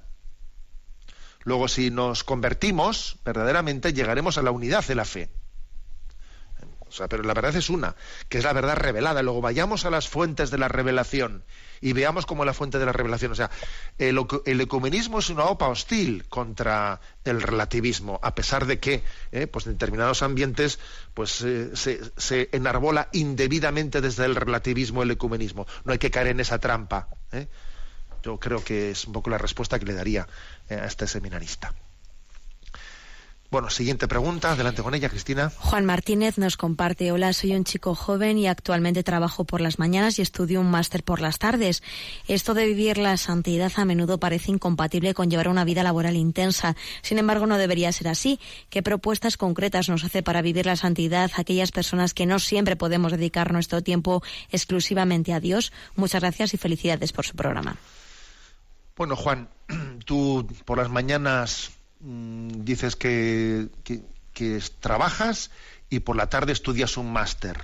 Luego, si nos convertimos, verdaderamente llegaremos a la unidad de la fe. O sea, pero la verdad es una, que es la verdad revelada. Luego vayamos a las fuentes de la revelación y veamos cómo la fuente de la revelación. O sea, el ecumenismo es una opa hostil contra el relativismo, a pesar de que, eh, pues en determinados ambientes, pues eh, se, se enarbola indebidamente desde el relativismo el ecumenismo. No hay que caer en esa trampa. ¿eh? Yo creo que es un poco la respuesta que le daría eh, a este seminarista. Bueno, siguiente pregunta. Adelante con ella, Cristina. Juan Martínez nos comparte, hola, soy un chico joven y actualmente trabajo por las mañanas y estudio un máster por las tardes. Esto de vivir la santidad a menudo parece incompatible con llevar una vida laboral intensa. Sin embargo, no debería ser así. ¿Qué propuestas concretas nos hace para vivir la santidad aquellas personas que no siempre podemos dedicar nuestro tiempo exclusivamente a Dios? Muchas gracias y felicidades por su programa. Bueno, Juan, [clears throat] tú por las mañanas mm, dices que, que- trabajas y por la tarde estudias un máster.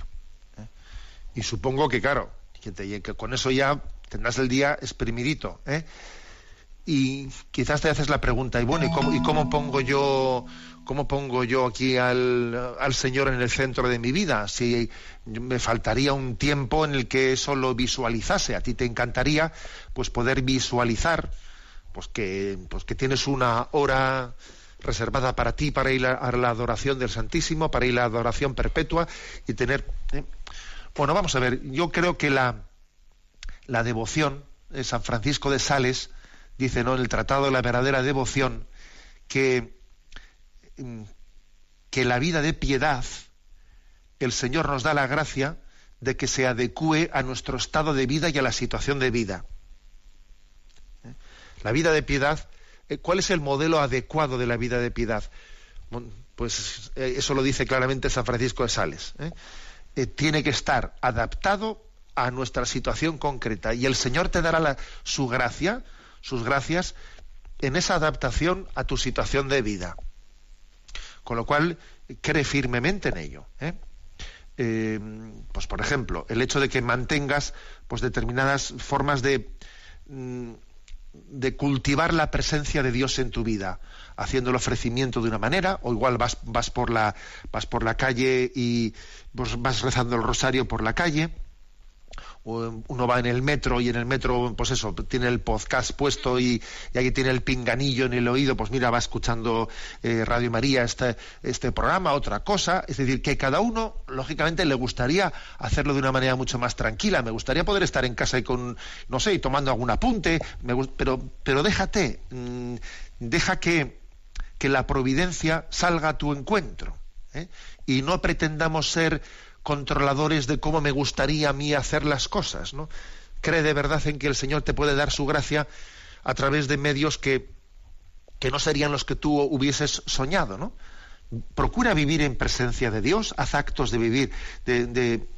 ¿eh? Y supongo que, claro, que, te- que con eso ya tendrás el día exprimidito. ¿eh? Y quizás te haces la pregunta, y bueno, ¿y cómo, y cómo pongo yo cómo pongo yo aquí al, al Señor en el centro de mi vida? Si me faltaría un tiempo en el que eso lo visualizase. A ti te encantaría pues poder visualizar pues que, pues que tienes una hora reservada para ti para ir a, la adoración del Santísimo, para ir a la adoración perpetua y tener... ¿eh? Bueno, vamos a ver, yo creo que la, la devoción, eh, San Francisco de Sales dice ¿no? en el Tratado de la Verdadera Devoción que, mm, que la vida de piedad, el Señor nos da la gracia de que se adecue a nuestro estado de vida y a la situación de vida. La vida de piedad, eh, ¿cuál es el modelo adecuado de la vida de piedad? Pues eh, eso lo dice claramente San Francisco de Sales. Eh, tiene que estar adaptado a nuestra situación concreta y el Señor te dará la- su gracia, sus gracias en esa adaptación a tu situación de vida. Con lo cual, cree firmemente en ello. ¿eh? Eh, pues por ejemplo, el hecho de que mantengas pues determinadas formas de, mm, de cultivar la presencia de Dios en tu vida, haciendo el ofrecimiento de una manera, o igual vas, vas por la vas por la calle y pues, vas rezando el rosario por la calle, uno va en el metro y en el metro, pues eso, tiene el podcast puesto y, y ahí tiene el pinganillo en el oído, pues mira, va escuchando eh, Radio María este, este programa, otra cosa. Es decir, que cada uno, lógicamente, le gustaría hacerlo de una manera mucho más tranquila. Me gustaría poder estar en casa y con, no sé, y tomando algún apunte, me pero, pero déjate, mm, deja que, que la providencia salga a tu encuentro. ¿eh? Y no pretendamos ser controladores de cómo me gustaría a mí hacer las cosas, ¿no? Cree de verdad en que el Señor te puede dar su gracia a través de medios que, que no serían los que tú hubieses soñado, ¿no? Procura vivir en presencia de Dios, haz actos de vivir de, de-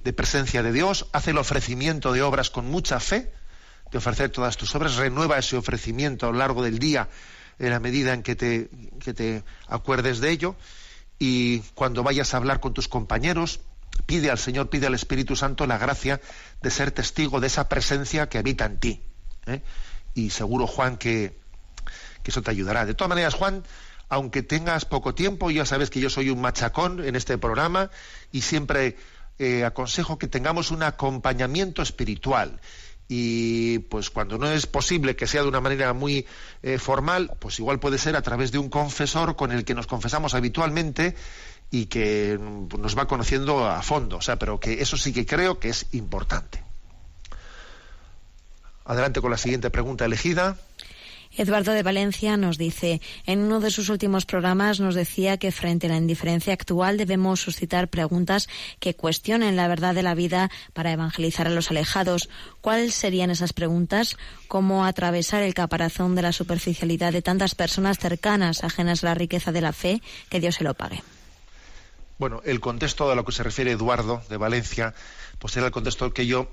de presencia de Dios, haz el ofrecimiento de obras con mucha fe, de ofrecer todas tus obras, renueva ese ofrecimiento a lo largo del día en la medida en que te, que te acuerdes de ello y cuando vayas a hablar con tus compañeros, pide al Señor, pide al Espíritu Santo la gracia de ser testigo de esa presencia que habita en ti. ¿eh? Y seguro, Juan, que, que eso te ayudará. De todas maneras, Juan, aunque tengas poco tiempo, ya sabes que yo soy un machacón en este programa y siempre eh, aconsejo que tengamos un acompañamiento espiritual. Y pues cuando no es posible que sea de una manera muy eh, formal, pues igual puede ser a través de un confesor con el que nos confesamos habitualmente y que mm, nos va conociendo a fondo. O sea, pero que eso sí que creo que es importante. Adelante con la siguiente pregunta elegida. Eduardo de Valencia nos dice, en uno de sus últimos programas nos decía que frente a la indiferencia actual debemos suscitar preguntas que cuestionen la verdad de la vida para evangelizar a los alejados. ¿Cuáles serían esas preguntas? ¿Cómo atravesar el caparazón de la superficialidad de tantas personas cercanas, ajenas a la riqueza de la fe? Que Dios se lo pague. Bueno, el contexto a lo que se refiere Eduardo de Valencia, pues era el contexto que yo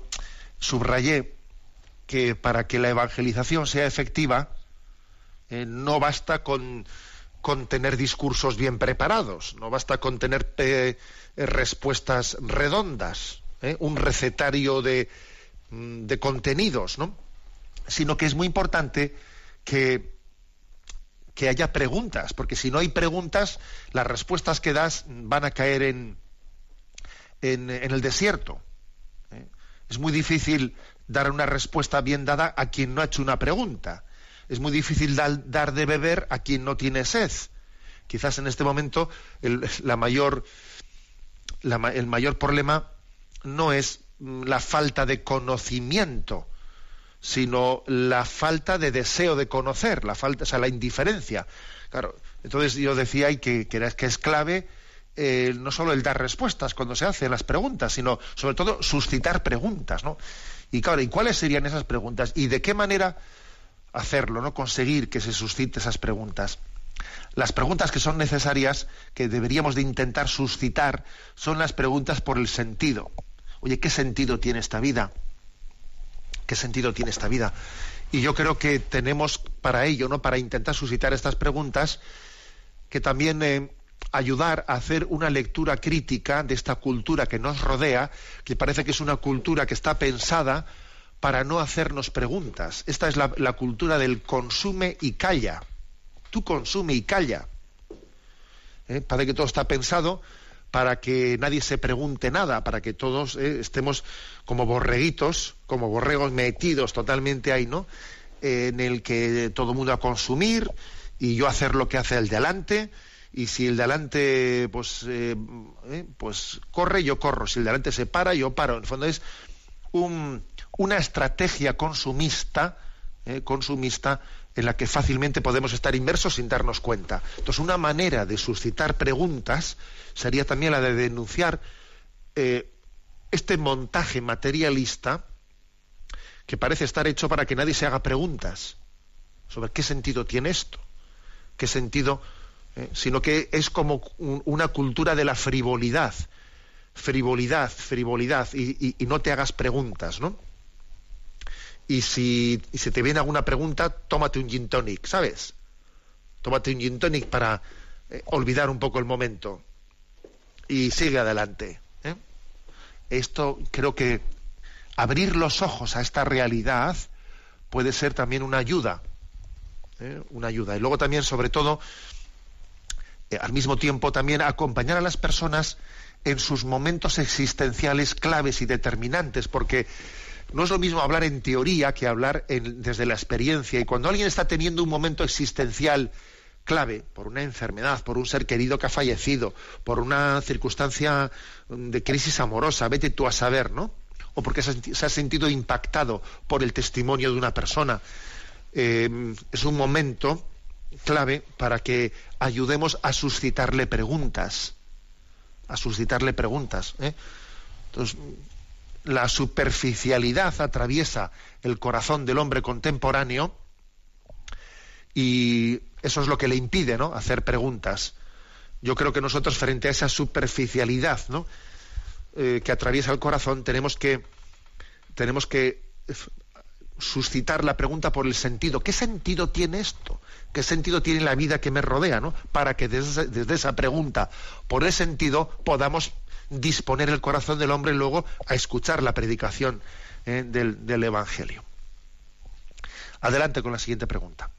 subrayé que para que la evangelización sea efectiva, eh, no basta con, tener discursos bien preparados, no basta con tener eh, respuestas redondas, eh, un recetario de, mm, de contenidos, ¿no? sino que es muy importante que, haya preguntas, porque si no hay preguntas, las respuestas que das van a caer en el desierto. Es muy difícil dar una respuesta bien dada a quien no ha hecho una pregunta es muy difícil dar, dar de beber a quien no tiene sed. Quizás en este momento el, la mayor, la, el mayor problema no es la falta de conocimiento, sino la falta de deseo de conocer, la falta, o sea, la indiferencia. Claro, entonces yo decía ahí que, que, que es clave eh, no solo el dar respuestas cuando se hacen las preguntas, sino sobre todo suscitar preguntas, ¿no? Y claro, ¿y cuáles serían esas preguntas? ¿Y de qué manera hacerlo, no conseguir que se suscite esas preguntas. Las preguntas que son necesarias, que deberíamos de intentar suscitar, son las preguntas por el sentido. Oye, ¿qué sentido tiene esta vida? ¿Qué sentido tiene esta vida? Y yo creo que tenemos para ello, ¿no? Para intentar suscitar estas preguntas, que también eh, ayudar a hacer una lectura crítica de esta cultura que nos rodea, que parece que es una cultura que está pensada para no hacernos preguntas. Esta es la, cultura del consume y calla. Tú consume y calla. ¿Eh? Parece que todo está pensado para que nadie se pregunte nada, para que todos eh, estemos como borreguitos, como borregos metidos totalmente ahí, ¿no? Eh, en el que todo el mundo a consumir y yo hacer lo que hace el de adelante y si el de adelante pues pues corre yo corro si el de adelante se para yo paro en el fondo es un una estrategia consumista, eh, consumista en la que fácilmente podemos estar inmersos sin darnos cuenta. Entonces, una manera de suscitar preguntas sería también la de denunciar eh, este montaje materialista que parece estar hecho para que nadie se haga preguntas sobre qué sentido tiene esto, qué sentido, eh, sino que es como un, una cultura de la frivolidad, frivolidad, frivolidad, y, no te hagas preguntas, ¿no? y si, y si te viene alguna pregunta, tómate un gin tonic, ¿sabes? Tómate un gin tonic para eh, olvidar un poco el momento y sigue adelante. ¿eh? Esto creo que abrir los ojos a esta realidad puede ser también una ayuda, ¿eh? una ayuda. Y luego también, sobre todo, eh, al mismo tiempo, también acompañar a las personas en sus momentos existenciales claves y determinantes, porque no es lo mismo hablar en teoría que hablar en, desde la experiencia. Y cuando alguien está teniendo un momento existencial clave, por una enfermedad, por un ser querido que ha fallecido, por una circunstancia de crisis amorosa, vete tú a saber, ¿no? O porque se ha sentido impactado por el testimonio de una persona. Eh, es un momento clave para que ayudemos a suscitarle preguntas. A suscitarle preguntas. ¿eh? Entonces, la superficialidad atraviesa el corazón del hombre contemporáneo y eso es lo que le impide ¿no? hacer preguntas. Yo creo que nosotros frente a esa superficialidad ¿no? eh, que atraviesa el corazón tenemos que, tenemos que suscitar la pregunta por el sentido. ¿Qué sentido tiene esto? ¿Qué sentido tiene la vida que me rodea? ¿no? Para que desde, esa pregunta, por el sentido, podamos disponer el corazón del hombre luego a escuchar la predicación eh, del Evangelio. Adelante con la siguiente pregunta.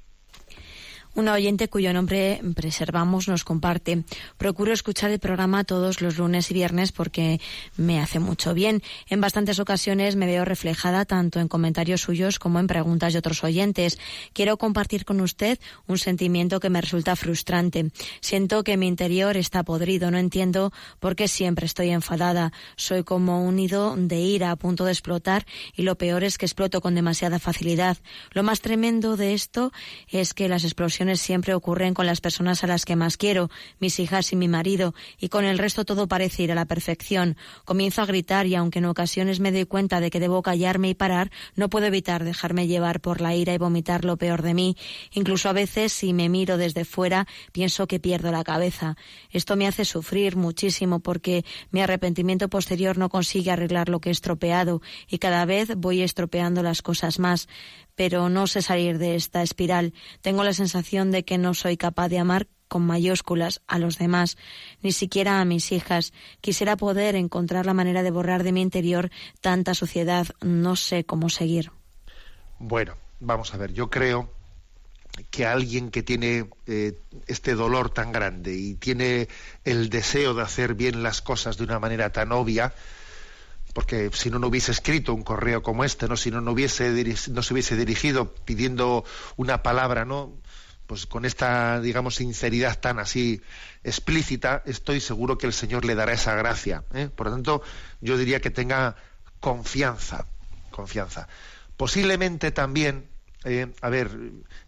Una oyente cuyo nombre preservamos nos comparte. Procuro escuchar el programa todos los lunes y viernes porque me hace mucho bien. En bastantes ocasiones me veo reflejada tanto en comentarios suyos como en preguntas de otros oyentes. Quiero compartir con usted un sentimiento que me resulta frustrante. Siento que mi interior está podrido. No entiendo por qué siempre estoy enfadada. Soy como un nido de ira a punto de explotar y lo peor es que exploto con demasiada facilidad. Lo más tremendo de esto es que las explosiones siempre ocurren con las personas a las que más quiero, mis hijas y mi marido, y con el resto todo parece ir a la perfección. Comienzo a gritar y aunque en ocasiones me doy cuenta de que debo callarme y parar, no puedo evitar dejarme llevar por la ira y vomitar lo peor de mí. Incluso a veces, si me miro desde fuera, pienso que pierdo la cabeza. Esto me hace sufrir muchísimo porque mi arrepentimiento posterior no consigue arreglar lo que he estropeado y cada vez voy estropeando las cosas más pero no sé salir de esta espiral. Tengo la sensación de que no soy capaz de amar con mayúsculas a los demás, ni siquiera a mis hijas. Quisiera poder encontrar la manera de borrar de mi interior tanta suciedad. No sé cómo seguir. Bueno, vamos a ver, yo creo que alguien que tiene eh, este dolor tan grande y tiene el deseo de hacer bien las cosas de una manera tan obvia, porque si no no hubiese escrito un correo como este, no si no no hubiese no se hubiese dirigido pidiendo una palabra, ¿no? Pues con esta digamos sinceridad tan así explícita, estoy seguro que el Señor le dará esa gracia. ¿eh? Por lo tanto, yo diría que tenga confianza, confianza. Posiblemente también, eh, a ver,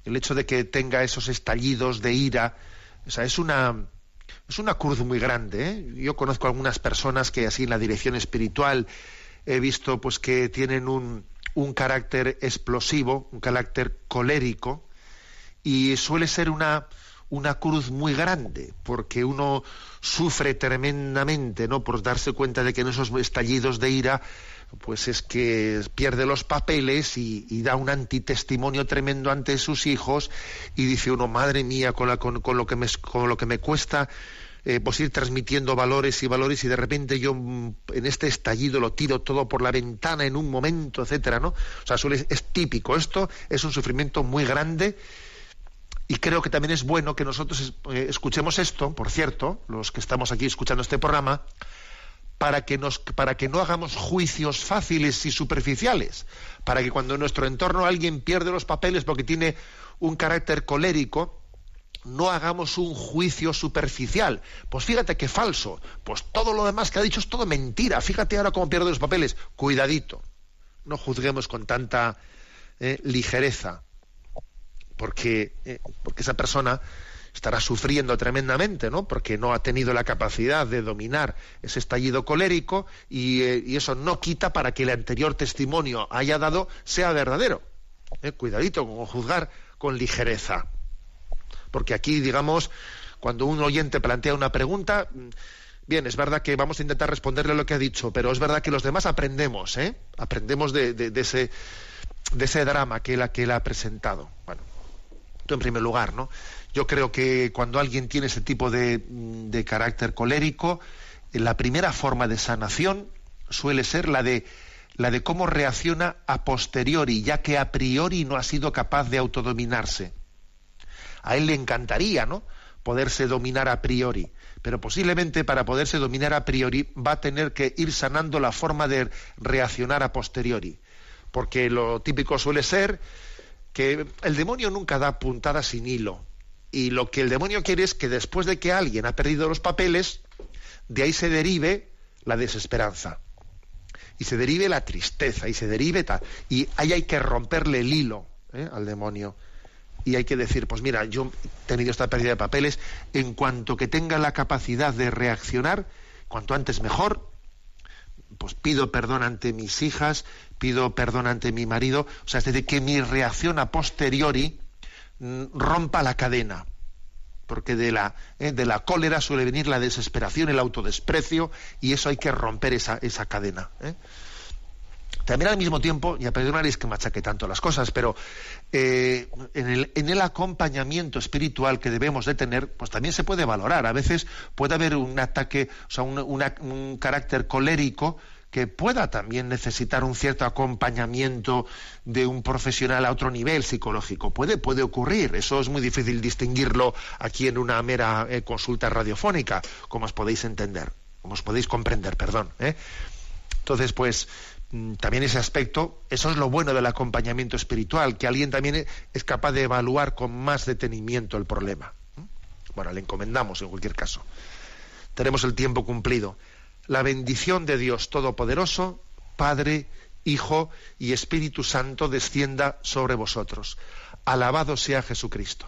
el hecho de que tenga esos estallidos de ira, o sea, es una es una cruz muy grande. ¿eh? Yo conozco algunas personas que así en la dirección espiritual he visto pues que tienen un, un carácter explosivo, un carácter colérico, y suele ser una, una cruz muy grande, porque uno sufre tremendamente, ¿no? Por darse cuenta de que en esos estallidos de ira, pues es que pierde los papeles y, y da un antitestimonio tremendo ante sus hijos y dice uno, madre mía, con, la- con- con lo, que me, con lo que me cuesta eh, pues ir transmitiendo valores y valores y de repente yo mm, en este estallido lo tiro todo por la ventana en un momento, etcétera, ¿no? O sea, suele- es típico. Esto es un sufrimiento muy grande y creo que también es bueno que nosotros eh, escuchemos esto, por cierto, los que estamos aquí escuchando este programa, para que, nos, para que no hagamos juicios fáciles y superficiales, para que cuando en nuestro entorno alguien pierde los papeles porque tiene un carácter colérico, no hagamos un juicio superficial. Pues fíjate qué falso, pues todo lo demás que ha dicho es todo mentira, fíjate ahora cómo pierde los papeles, cuidadito, no juzguemos con tanta eh, ligereza. Porque, eh, porque esa persona estará sufriendo tremendamente, ¿no? Porque no ha tenido la capacidad de dominar ese estallido colérico y, eh, eso no quita para que el anterior testimonio haya dado sea verdadero. Eh, Cuidadito con juzgar con ligereza. Porque aquí, digamos, cuando un oyente plantea una pregunta, mm, bien, es verdad que vamos a intentar responderle lo que ha dicho, pero es verdad que los demás aprendemos, ¿eh? Aprendemos de, ese, de ese drama que él, que él ha presentado. Bueno, en primer lugar, ¿no? Yo creo que cuando alguien tiene ese tipo de, mm, de carácter colérico, eh, la primera forma de sanación suele ser la de la de cómo reacciona a posteriori, ya que a priori no ha sido capaz de autodominarse. A él le encantaría, ¿no? Poderse dominar a priori, pero posiblemente para poderse dominar a priori va a tener que ir sanando la forma de reaccionar a posteriori, porque lo típico suele ser que el demonio nunca da puntada sin hilo. Y lo que el demonio quiere es que después de que alguien ha perdido los papeles, de ahí se derive la desesperanza. Y se derive la tristeza, y se derive tal. Y ahí hay que romperle el hilo ¿eh? al demonio. Y hay que decir, pues mira, yo he tenido esta pérdida de papeles, en cuanto que tenga la capacidad de reaccionar, cuanto antes mejor, pues pido perdón ante mis hijas, pido perdón ante mi marido, o sea, es decir, que mi reacción a posteriori mm, rompa la cadena, porque de la, eh, de la cólera suele venir la desesperación, el autodesprecio, y eso hay que romper esa, esa cadena. ¿eh? También al mismo tiempo, ya perdonaréis que machaque tanto las cosas, pero eh, en, el, en el acompañamiento espiritual que debemos de tener, pues también se puede valorar. A veces puede haber un ataque, o sea, un, un carácter colérico que pueda también necesitar un cierto acompañamiento de un profesional a otro nivel psicológico. Puede, puede ocurrir. Eso es muy difícil distinguirlo aquí en una mera eh, consulta radiofónica, como os podéis entender, como os podéis comprender, perdón. ¿eh? Entonces, pues también ese aspecto, eso es lo bueno del acompañamiento espiritual, que alguien también es capaz de evaluar con más detenimiento el problema. Bueno, le encomendamos en cualquier caso. Tenemos el tiempo cumplido la bendición de Dios Todopoderoso, Padre, Hijo y Espíritu Santo descienda sobre vosotros. Alabado sea Jesucristo.